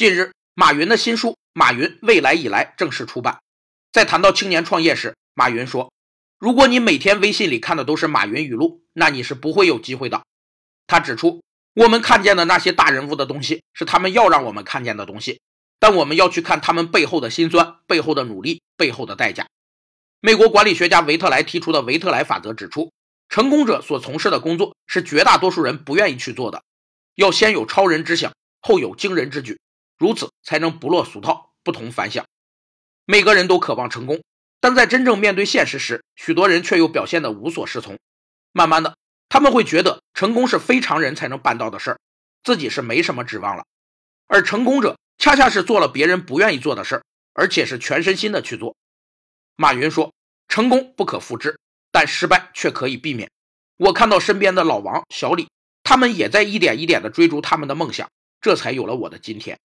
近日，马云的新书《马云未来以来》正式出版。在谈到青年创业时，马云说：“如果你每天微信里看的都是马云语录，那你是不会有机会的。”他指出，我们看见的那些大人物的东西，是他们要让我们看见的东西，但我们要去看他们背后的辛酸、背后的努力、背后的代价。美国管理学家维特莱提出的维特莱法则指出，成功者所从事的工作是绝大多数人不愿意去做的，要先有超人之想，后有惊人之举。如此才能不落俗套，不同凡响。每个人都渴望成功，但在真正面对现实时，许多人却又表现得无所适从。慢慢的，他们会觉得成功是非常人才能办到的事儿，自己是没什么指望了。而成功者恰恰是做了别人不愿意做的事儿，而且是全身心的去做。马云说：“成功不可复制，但失败却可以避免。”我看到身边的老王、小李，他们也在一点一点的追逐他们的梦想，这才有了我的今天。